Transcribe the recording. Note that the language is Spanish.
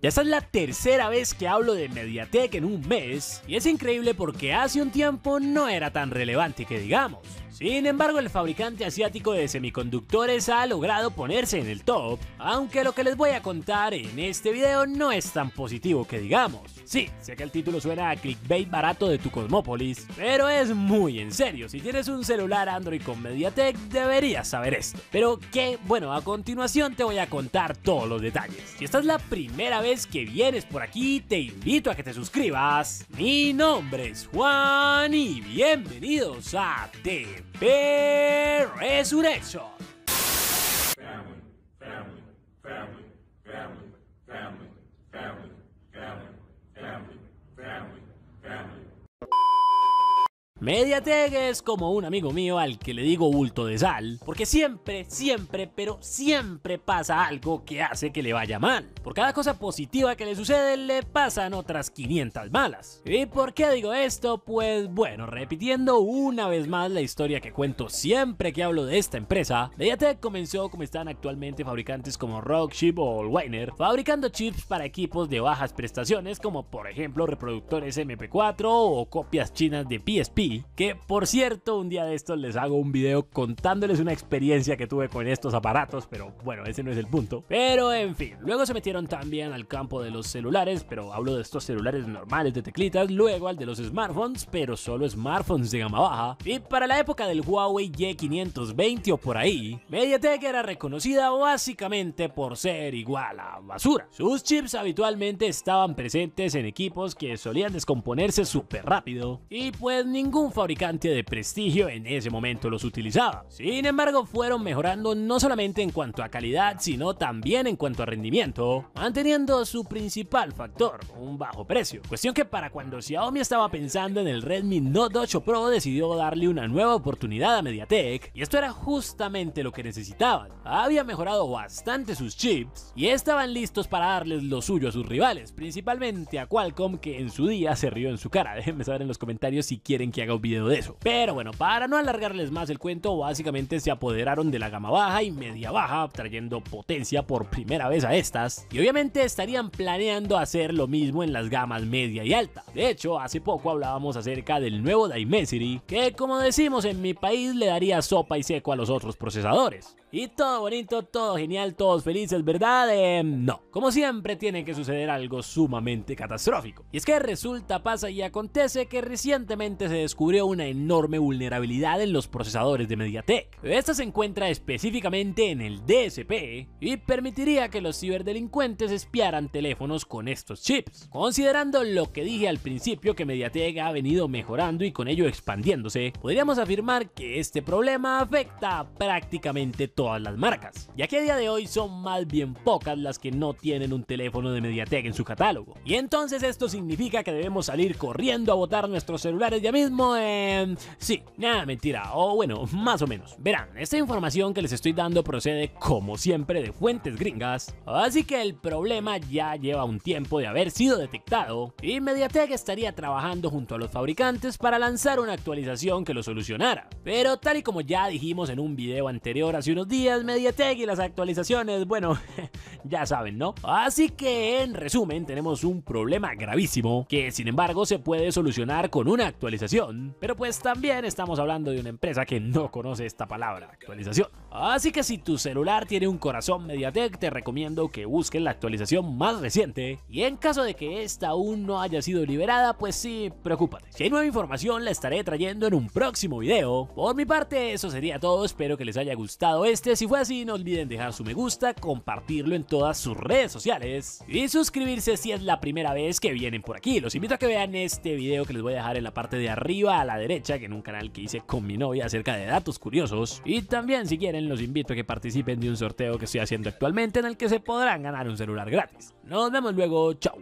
Ya esta es la tercera vez que hablo de Mediatek en un mes, y es increíble porque hace un tiempo no era tan relevante que digamos. Sin embargo, el fabricante asiático de semiconductores ha logrado ponerse en el top, aunque lo que les voy a contar en este video no es tan positivo que digamos. Sí, sé que el título suena a clickbait barato de tu Cosmópolis, pero es muy en serio. Si tienes un celular Android con MediaTek, deberías saber esto. Pero que, bueno, a continuación te voy a contar todos los detalles. Si esta es la primera vez que vienes por aquí, te invito a que te suscribas. Mi nombre es Juan y bienvenidos a TV Resurrection. Mediatek es como un amigo mío al que le digo bulto de sal, porque siempre, siempre, pero siempre pasa algo que hace que le vaya mal. Por cada cosa positiva que le sucede, le pasan otras 500 malas. ¿Y por qué digo esto? Pues bueno, repitiendo una vez más la historia que cuento siempre que hablo de esta empresa, Mediatek comenzó como están actualmente fabricantes como Rockchip o Allwiner, fabricando chips para equipos de bajas prestaciones como por ejemplo reproductores MP4 o copias chinas de PSP que por cierto un día de estos les hago un video contándoles una experiencia que tuve con estos aparatos, pero bueno, ese no es el punto. Pero en fin, luego se metieron también al campo de los celulares, pero hablo de estos celulares normales de teclitas, luego al de los smartphones, pero solo smartphones de gama baja. Y para la época del Huawei Y520 o por ahí, MediaTek era reconocida básicamente por ser igual a basura. Sus chips habitualmente estaban presentes en equipos que solían descomponerse súper rápido y pues ningún un fabricante de prestigio en ese momento los utilizaba. Sin embargo, fueron mejorando no solamente en cuanto a calidad, sino también en cuanto a rendimiento, manteniendo su principal factor, un bajo precio. Cuestión que para cuando Xiaomi estaba pensando en el Redmi Note 8 Pro decidió darle una nueva oportunidad a MediaTek, y esto era justamente lo que necesitaban. Había mejorado bastante sus chips y estaban listos para darles lo suyo a sus rivales, principalmente a Qualcomm que en su día se rió en su cara. Déjenme saber en los comentarios si quieren que haga un video de eso. Pero bueno, para no alargarles más el cuento, básicamente se apoderaron de la gama baja y media baja, trayendo potencia por primera vez a estas. Y obviamente estarían planeando hacer lo mismo en las gamas media y alta. De hecho, hace poco hablábamos acerca del nuevo Dimensity, que como decimos en mi país le daría sopa y seco a los otros procesadores. Y todo bonito, todo genial, todos felices, ¿verdad? Eh, no. Como siempre tiene que suceder algo sumamente catastrófico. Y es que resulta, pasa y acontece que recientemente se descubrió una enorme vulnerabilidad en los procesadores de MediaTek. Esta se encuentra específicamente en el DSP y permitiría que los ciberdelincuentes espiaran teléfonos con estos chips. Considerando lo que dije al principio que MediaTek ha venido mejorando y con ello expandiéndose, podríamos afirmar que este problema afecta a prácticamente todas las marcas, ya que a día de hoy son más bien pocas las que no tienen un teléfono de MediaTek en su catálogo. Y entonces esto significa que debemos salir corriendo a botar nuestros celulares ya mismo. Eh, sí, nada, mentira, o bueno, más o menos. Verán, esta información que les estoy dando procede como siempre de fuentes gringas, así que el problema ya lleva un tiempo de haber sido detectado y MediaTek estaría trabajando junto a los fabricantes para lanzar una actualización que lo solucionara. Pero tal y como ya dijimos en un video anterior hace unos días, Mediatek y las actualizaciones, bueno, ya saben, ¿no? Así que en resumen tenemos un problema gravísimo que sin embargo se puede solucionar con una actualización, pero pues también estamos hablando de una empresa que no conoce esta palabra, actualización. Así que si tu celular tiene un corazón Mediatek, te recomiendo que busques la actualización más reciente y en caso de que esta aún no haya sido liberada, pues sí, preocúpate. Si hay nueva información la estaré trayendo en un próximo video. Por mi parte, eso sería todo, espero que les haya gustado este si fue así, no olviden dejar su me gusta, compartirlo en todas sus redes sociales y suscribirse si es la primera vez que vienen por aquí. Los invito a que vean este video que les voy a dejar en la parte de a la derecha, que en un canal que hice con mi novia acerca de datos curiosos. Y también, si quieren, los invito a que participen de un sorteo que estoy haciendo actualmente en el que se podrán ganar un celular gratis. Nos vemos luego, chao.